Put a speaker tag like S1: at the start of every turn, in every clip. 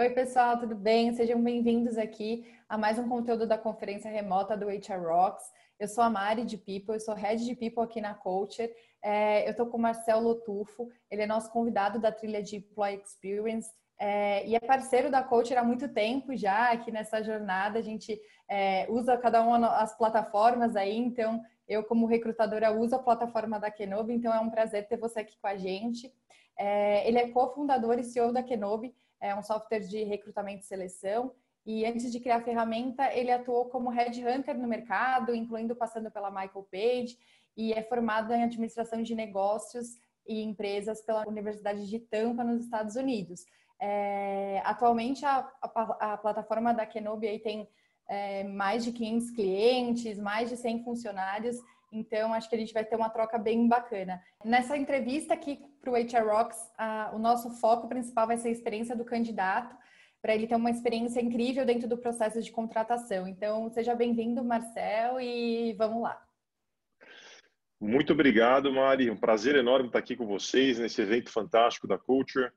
S1: Oi, pessoal, tudo bem? Sejam bem-vindos aqui a mais um conteúdo da conferência remota do HR Rocks. Eu sou a Mari de People, eu sou Head de People aqui na Culture. É, eu estou com o Marcel Lotufo, ele é nosso convidado da trilha de Employee Experience é, e é parceiro da Culture há muito tempo já aqui nessa jornada. A gente é, usa cada uma as plataformas aí, então eu, como recrutadora, uso a plataforma da Kenobi, então é um prazer ter você aqui com a gente. É, ele é cofundador e CEO da Kenobi, é um software de recrutamento e seleção. E antes de criar a ferramenta, ele atuou como headhunter no mercado, incluindo passando pela Michael Page, e é formado em administração de negócios e empresas pela Universidade de Tampa, nos Estados Unidos. É, atualmente, a, a, a, plataforma da Kenobi tem é, mais de 500 clientes, mais de 100 funcionários, então acho que a gente vai ter uma troca bem bacana. Nessa entrevista aqui para o HR Rocks, a, o nosso foco principal vai ser a experiência do candidato, para ele ter uma experiência incrível dentro do processo de contratação. Então, seja bem-vindo, Marcel, e vamos lá.
S2: Muito obrigado, Mari. Um prazer enorme estar aqui com vocês nesse evento fantástico da Culture.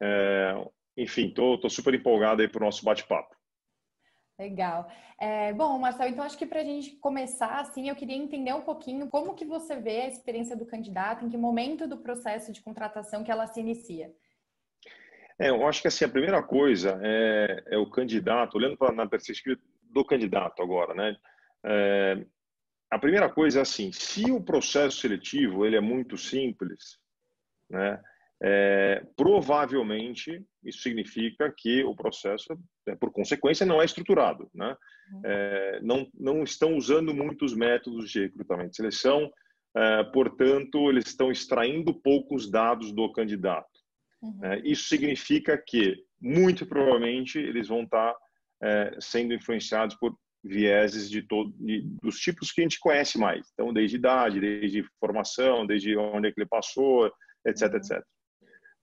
S2: É, enfim, estou super empolgado aí para o nosso bate-papo.
S1: Legal. É, bom, Marcelo, então acho que para a gente começar, assim, eu queria entender um pouquinho como que você vê a experiência do candidato, em que momento do processo de contratação que ela se inicia.
S2: É, eu acho que assim, a primeira coisa é, é o candidato, olhando para na perspectiva do candidato agora, né? É, a primeira coisa é assim, se o processo seletivo ele é muito simples, né? É, provavelmente isso significa que o processo, é, por consequência, não é estruturado. Né? Uhum. É, não, não estão usando muitos métodos de recrutamento e seleção, é, portanto, eles estão extraindo poucos dados do candidato. Uhum. É, isso significa que, muito provavelmente, eles vão estar é, sendo influenciados por vieses de todo, de, dos tipos que a gente conhece mais. Então, desde idade, desde formação, desde onde é que ele passou, etc, uhum. etc.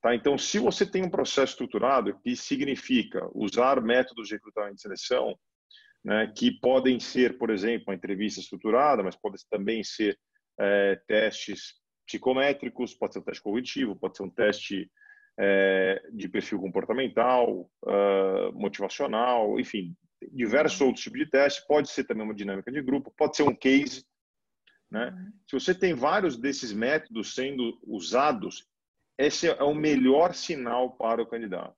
S2: Tá? Então, se você tem um processo estruturado, que significa usar métodos de recrutamento e seleção, né, que podem ser, por exemplo, uma entrevista estruturada, mas pode também ser é, testes psicométricos, pode ser um teste cognitivo, pode ser um teste é, de perfil comportamental, uh, motivacional, enfim, diversos outros tipos de testes. Pode ser também uma dinâmica de grupo, pode ser um case. Né? Uhum. Se você tem vários desses métodos sendo usados esse é o melhor sinal para o candidato.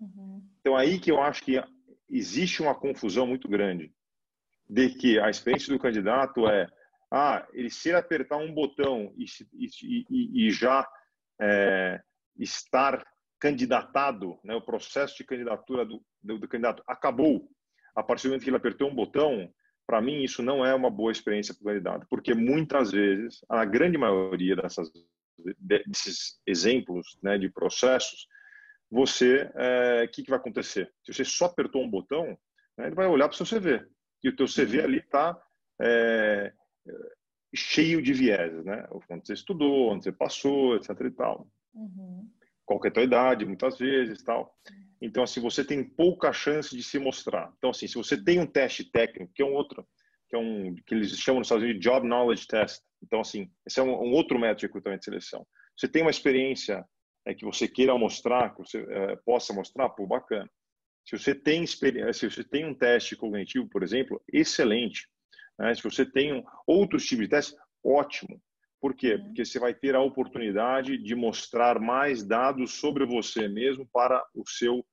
S2: Uhum. Então, aí que eu acho que existe uma confusão muito grande de que a experiência do candidato é ah, ele se apertar um botão e, e, e já é, estar candidatado, né, o processo de candidatura do, do, do, candidato acabou a partir do momento que ele apertou um botão, para mim isso não é uma boa experiência para o candidato, porque muitas vezes, a grande maioria dessas desses exemplos né, de processos, você, o é, que, que vai acontecer? Se você só apertou um botão, né, ele vai olhar para o seu CV. E o teu CV uhum. ali está é, cheio de vieses, né? Onde você estudou, onde você passou, etc e tal. Uhum. Qual é a tua idade, muitas vezes, tal. Então, assim, você tem pouca chance de se mostrar. Então, assim, se você tem um teste técnico, que é um outro, que é um que eles chamam nos Estados Unidos de Job Knowledge Test. Então, assim, esse é um, um outro método de recrutamento e seleção. Você tem uma experiência é, que você queira mostrar, que você é, possa mostrar, pô, bacana. Se você tem experiência, se você tem um teste cognitivo, por exemplo, excelente. Né? Se você tem um, outros tipos de testes, ótimo. Por quê? Uhum. Porque você vai ter a oportunidade de mostrar mais dados sobre você mesmo para o seu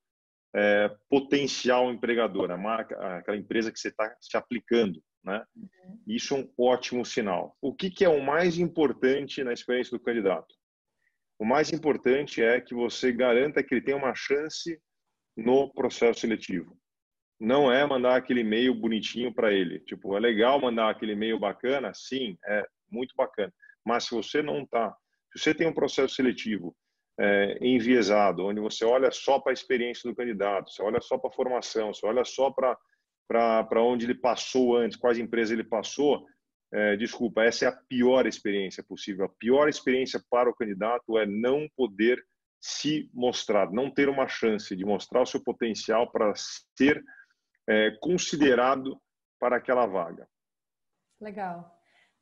S2: é, potencial empregador, a marca, aquela empresa que você está se aplicando. Isso é um ótimo sinal. O que, que é o mais importante na experiência do candidato? O mais importante é que você garanta que ele tenha uma chance no processo seletivo. Não é mandar aquele e-mail bonitinho para ele. Tipo, é legal mandar aquele e-mail bacana? Sim, é muito bacana. Mas se você não está, se você tem um processo seletivo é, enviesado, onde você olha só para a experiência do candidato, você olha só para a formação, você olha só para para onde ele passou antes, quais empresas ele passou, é, desculpa, essa é a pior experiência possível. A pior experiência para o candidato é não poder se mostrar, não ter uma chance de mostrar o seu potencial para ser é, considerado para aquela vaga.
S1: Legal.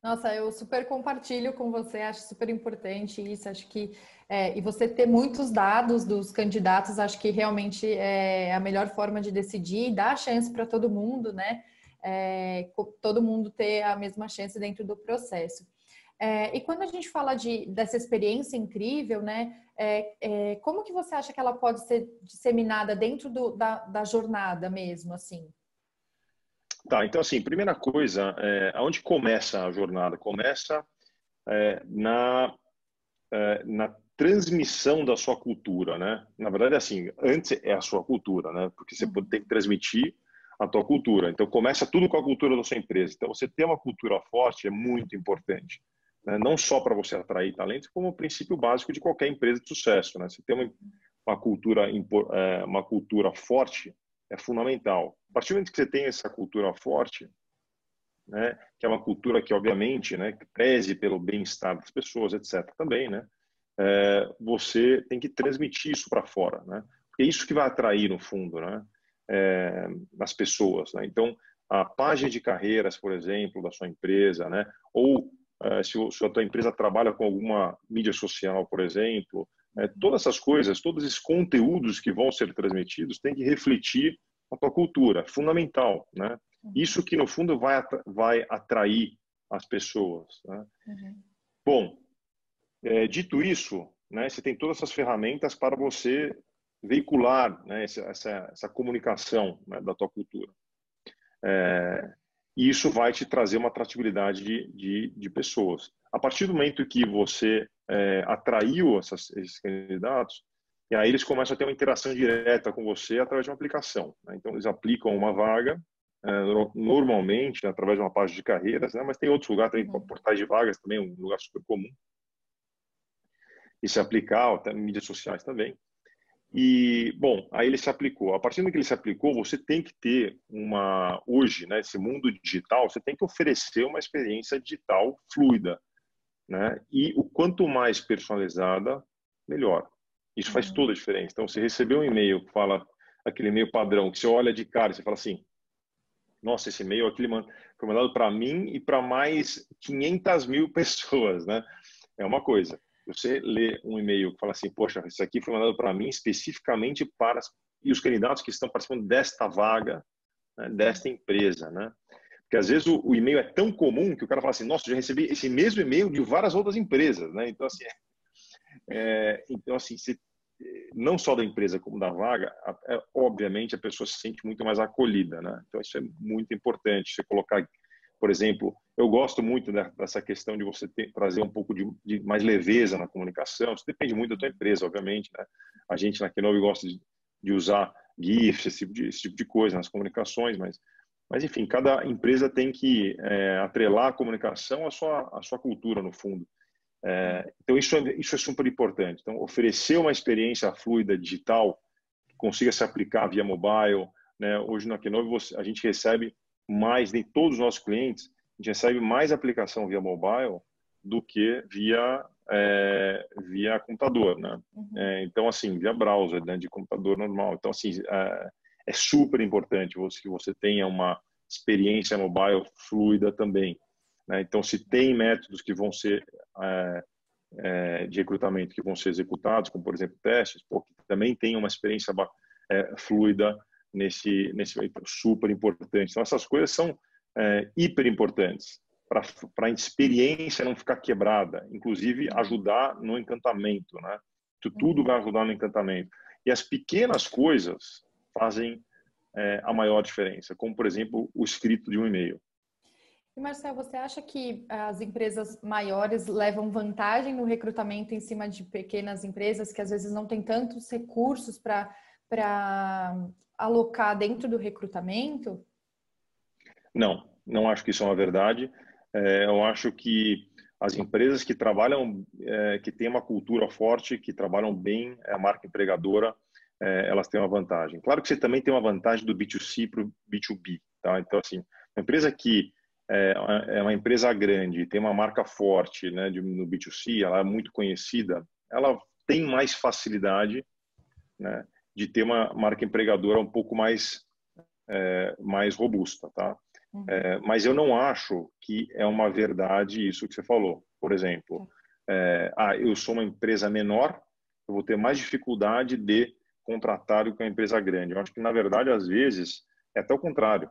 S1: Nossa, eu super compartilho com você, acho super importante isso, acho que é, e você ter muitos dados dos candidatos, acho que realmente é a melhor forma de decidir e dar a chance para todo mundo, né? É, todo mundo ter a mesma chance dentro do processo. É, e quando a gente fala de, dessa experiência incrível, né? É, é, como que você acha que ela pode ser disseminada dentro do, da, da jornada mesmo, assim?
S2: Tá, então assim, primeira coisa, é, aonde começa a jornada? Começa é, na, é, na transmissão da sua cultura, né? Na verdade, assim, antes é a sua cultura, né? Porque você tem que transmitir a tua cultura. Então, começa tudo com a cultura da sua empresa. Então, você ter uma cultura forte é muito importante. Né? Não só para você atrair talentos, como o princípio básico de qualquer empresa de sucesso, né? Você ter uma, uma cultura, é, uma cultura forte é fundamental. Partir do momento que você tem essa cultura forte, né, que é uma cultura que, obviamente, né, que preze pelo bem-estar das pessoas, etc., também, né, é, você tem que transmitir isso para fora, né, porque é isso que vai atrair, no fundo, né, é, as pessoas. Né? Então, a página de carreiras, por exemplo, da sua empresa, né, ou é, se, se a tua empresa trabalha com alguma mídia social, por exemplo, é, todas essas coisas, todos esses conteúdos que vão ser transmitidos têm que refletir tua cultura, fundamental, né? Uhum. Isso que no fundo vai vai atrair as pessoas. Né? Uhum. Bom, é, dito isso, né, você tem todas essas ferramentas para você veicular né, essa, essa, essa comunicação né, da tua cultura. É, e isso vai te trazer uma atratividade de, de, de pessoas. A partir do momento que você é, atraiu essas, esses candidatos, e aí eles começam a ter uma interação direta com você através de uma aplicação. Né? Então, eles aplicam uma vaga, é, normalmente através de uma página de carreiras, né? mas tem outros lugares, tem uhum. portais de vagas também, um lugar super comum. E se aplicar, até mídias sociais também. E, bom, aí ele se aplicou. A partir do que ele se aplicou, você tem que ter uma, hoje, né, esse mundo digital, você tem que oferecer uma experiência digital fluida, né? E o quanto mais personalizada, melhor. Isso faz uhum. toda a diferença. Então, você recebeu um e-mail que fala aquele e-mail padrão, que você olha de cara e você fala assim, nossa, esse e-mail aquele foi mandado para mim e para mais 500 mil pessoas, né? É uma coisa. Você lê um e-mail que fala assim, poxa, isso aqui foi mandado para mim especificamente para e os candidatos que estão participando desta vaga, né, desta empresa, né? Porque às vezes o, o, e-mail é tão comum que o cara fala assim, nossa, já recebi esse mesmo e-mail de várias outras empresas, né? Então assim, é, então assim, se, não só da empresa como da vaga, é, obviamente a pessoa se sente muito mais acolhida, né? Então isso é muito importante. Você colocar, por exemplo, eu gosto muito dessa questão de você ter, trazer um pouco de, de, mais leveza na comunicação. Isso depende muito da tua empresa, obviamente. Né? A gente na Kenobi gosta de, de usar GIFs, esse tipo, de, esse tipo de coisa nas comunicações, mas mas, enfim, cada empresa tem que é, atrelar a comunicação à sua, à sua cultura, no fundo. É, então, isso é, isso é super importante. Então, oferecer uma experiência fluida digital que consiga se aplicar via mobile. Né? Hoje, na Kenobi, a gente recebe mais, nem todos os nossos clientes, a gente recebe mais aplicação via mobile do que via é, via computador, né? Uhum. É, então, assim, via browser, né, de computador normal. Então, assim, é, é super importante você, que você tenha uma experiência mobile fluida também. Né? Então, se tem métodos que vão ser é, é, de recrutamento que vão ser executados, como por exemplo testes, porque também tem uma experiência é, fluida nesse nesse super importante. Então, essas coisas são é, hiper importantes para a experiência não ficar quebrada, inclusive ajudar no encantamento, né? Tudo vai ajudar no encantamento. E as pequenas coisas fazem é, a maior diferença, como, por exemplo, o escrito de um e-mail.
S1: E Marcel, você acha que as empresas maiores levam vantagem no recrutamento em cima de pequenas empresas que às vezes não têm tantos recursos para alocar dentro do recrutamento?
S2: Não, não acho que isso é uma verdade. É, eu acho que as empresas que trabalham, é, que têm uma cultura forte, que trabalham bem a marca empregadora, é, elas têm uma vantagem. Claro que você também tem uma vantagem do B2C para o B2B, tá? Então, assim, uma empresa que é, é uma empresa grande, tem uma marca forte, né, de, no B2C, ela é muito conhecida, ela tem mais facilidade, né, de ter uma marca empregadora um pouco mais é, mais robusta, tá? Uhum. É, mas eu não acho que é uma verdade isso que você falou. Por exemplo, é, ah, eu sou uma empresa menor, eu vou ter mais dificuldade de contratar do que uma empresa grande. Eu acho que, na verdade, às vezes, é até o contrário.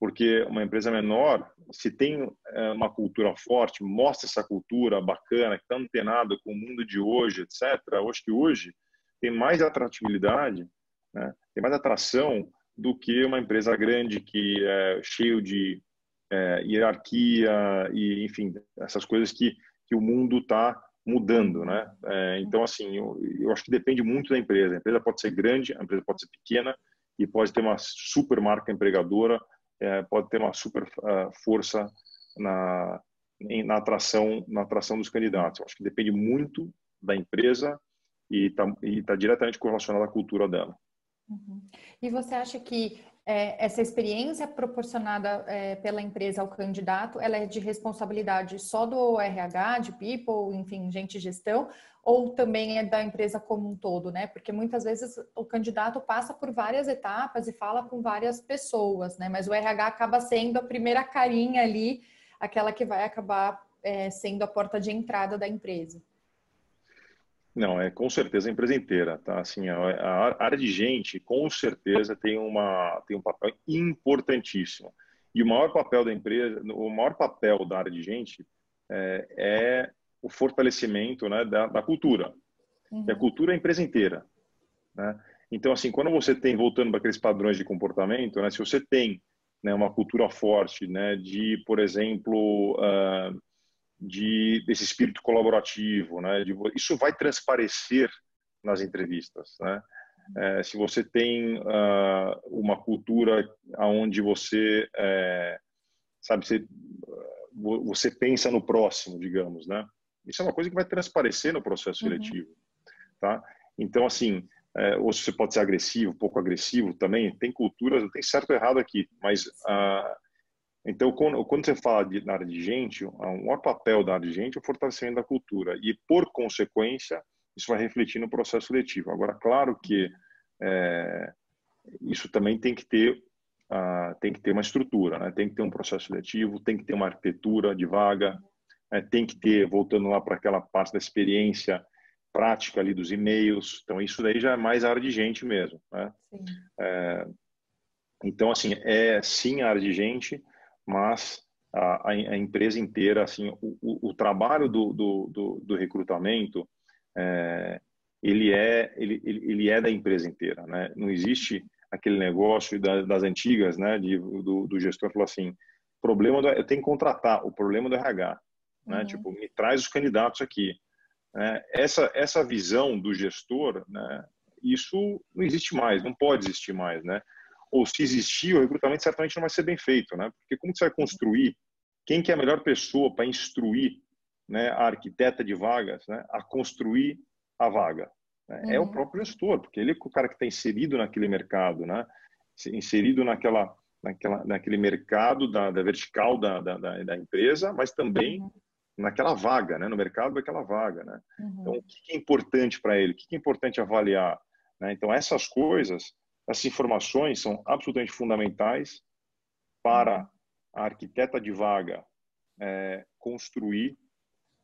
S2: Porque uma empresa menor, se tem é, uma cultura forte, mostra essa cultura bacana, que está antenada com o mundo de hoje, etc., acho que hoje tem mais atratividade, né? tem mais atração do que uma empresa grande que é cheio de é, hierarquia e, enfim, essas coisas que, que o mundo está mudando, né? É, então, assim, eu, eu, acho que depende muito da empresa. A empresa pode ser grande, a empresa pode ser pequena e pode ter uma super marca empregadora, é, pode ter uma super uh, força na, na atração na atração dos candidatos. Eu acho que depende muito da empresa e está tá diretamente correlacionado à cultura dela.
S1: Uhum. E você acha que é, essa experiência proporcionada é, pela empresa ao candidato, ela é de responsabilidade só do RH, de people, enfim, gente gestão, ou também é da empresa como um todo, né? Porque muitas vezes o candidato passa por várias etapas e fala com várias pessoas, né? Mas o RH acaba sendo a primeira carinha ali, aquela que vai acabar é, sendo a porta de entrada da empresa.
S2: Não, é com certeza a empresa inteira, tá? Assim, a, a, área de gente, com certeza, tem, uma, tem um papel importantíssimo. E o maior papel da empresa, o maior papel da área de gente é, é o fortalecimento né, da, da cultura. Uhum. E a cultura é a empresa inteira. Né? Então, assim, quando você tem, voltando para aqueles padrões de comportamento, né, se você tem né, uma cultura forte né, de, por exemplo, uh, de desse espírito colaborativo, né? De, isso vai transparecer nas entrevistas, né? É, se você tem uh, uma cultura aonde você é, sabe você, você pensa no próximo, digamos, né? Isso é uma coisa que vai transparecer no processo uhum. seletivo, tá? Então assim, é, ou você pode ser agressivo, pouco agressivo também. Tem culturas, tem certo e errado aqui, mas uh, então, quando, quando você fala de, na área de gente, o maior papel da área de gente é o fortalecimento da cultura. E, por consequência, isso vai refletir no processo seletivo. Agora, claro que é, isso também tem que ter tem que ter uma estrutura, né? tem que ter um processo seletivo, tem que ter uma arquitetura de vaga, né? tem que ter, voltando lá para aquela parte da experiência prática ali dos e-mails. Então, isso daí já é mais área de gente mesmo. Né? É, então, assim, é sim a área de gente, mas a, a empresa inteira, assim, o, o, o trabalho do, do, do, do recrutamento, é, ele é ele, ele é da empresa inteira, né? Não existe aquele negócio das, das antigas, né? De, do, do gestor falou assim, problema do, eu tenho que contratar, o problema do RH, né? Uhum. Tipo, me traz os candidatos aqui. Né? Essa essa visão do gestor, né? Isso não existe mais, não pode existir mais, né? Ou se existir, o recrutamento certamente não vai ser bem feito, né? Porque como você vai construir? Quem que é a melhor pessoa para instruir né, a arquiteta de vagas né, a construir a vaga? Né? Uhum. É o uhum. próprio gestor, porque ele é o cara que está inserido naquele mercado, né? Inserido naquela, naquela, naquele mercado da, da vertical da, da, da, empresa, mas também uhum. naquela vaga, né? No mercado daquela vaga, né? Uhum. Então, o que é importante para ele? O que é importante avaliar? Né? Então, essas coisas essas informações são absolutamente fundamentais para a arquiteta de vaga é, construir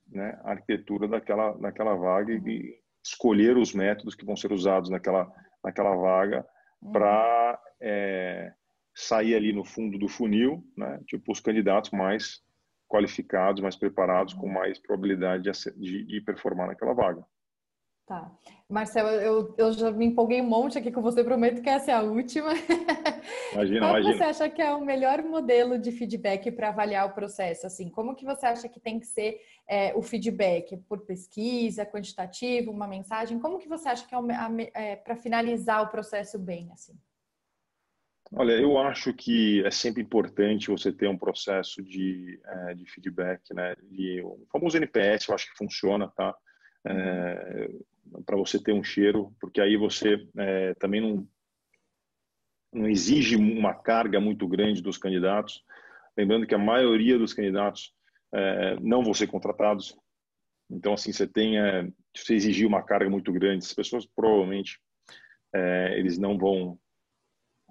S2: né, a arquitetura daquela, daquela vaga e escolher os métodos que vão ser usados naquela, naquela vaga para é, sair ali no fundo do funil, né, tipo os candidatos mais qualificados, mais preparados, com mais probabilidade de, de, de performar naquela vaga.
S1: Tá. Marcelo, eu, eu já me empolguei um monte aqui com você, prometo que essa é a última. Imagina, Qual imagina. você acha que é o melhor modelo de feedback para avaliar o processo? Assim, como que você acha que tem que ser é, o feedback? Por pesquisa, quantitativo, uma mensagem? Como que você acha que é, é para finalizar o processo bem? assim?
S2: Olha, eu acho que é sempre importante você ter um processo de, é, de feedback, né? De, o famoso NPS, eu acho que funciona, tá? É, para você ter um cheiro, porque aí você é, também não, não exige uma carga muito grande dos candidatos. Lembrando que a maioria dos candidatos é, não vão ser contratados. Então, assim, você tem, é, se você exigir uma carga muito grande, as pessoas provavelmente é, eles não vão,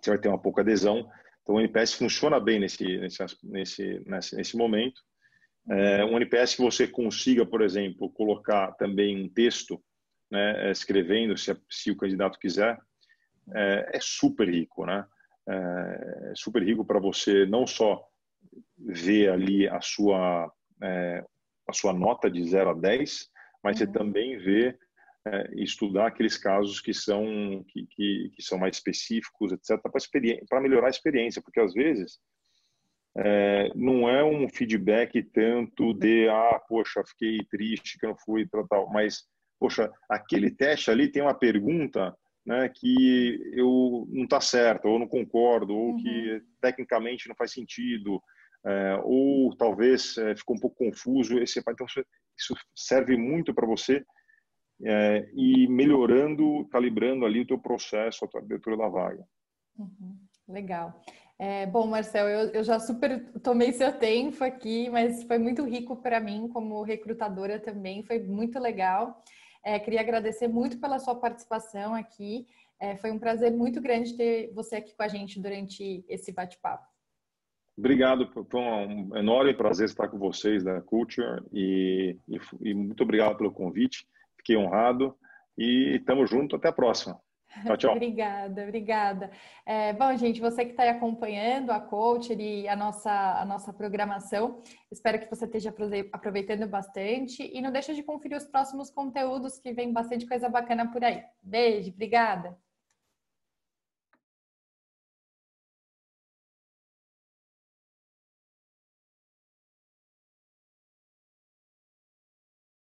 S2: você vai ter uma pouca adesão. Então, o NPS funciona bem nesse, nesse, nesse, nesse, nesse momento. É, um NPS que você consiga, por exemplo, colocar também um texto, né, escrevendo, se, se o candidato quiser, é, é super rico, né? É, é super rico para você não só ver ali a sua, é, a sua nota de 0 a 10, mas uhum. você também vê é, estudar aqueles casos que são que, que, que são mais específicos, etc, para melhorar a experiência, porque às vezes é, não é um feedback tanto de ah, poxa, fiquei triste que eu não fui tratar, mas poxa, aquele teste ali tem uma pergunta né, que eu não está certa, ou não concordo, ou uhum. que tecnicamente não faz sentido, é, ou talvez é, ficou um pouco confuso. Esse, então, isso serve muito para você é, e melhorando, calibrando ali o teu processo, a tua abertura da vaga.
S1: Uhum. Legal. É, bom, Marcel, eu, eu, já super tomei seu tempo aqui, mas foi muito rico para mim como recrutadora também, foi muito legal. É, queria agradecer muito pela sua participação aqui. É, foi um prazer muito grande ter você aqui com a gente durante esse bate-papo.
S2: Obrigado, foi um enorme prazer estar com vocês da Culture e, e, e muito obrigado pelo convite. Fiquei honrado e estamos juntos. Até a próxima. Tchau, tchau.
S1: obrigada, obrigada. É, bom, gente, você que está acompanhando a Coach e a nossa, a nossa programação, espero que você esteja aproveitando bastante e não deixe de conferir os próximos conteúdos que vem bastante coisa bacana por aí. Beijo, obrigada.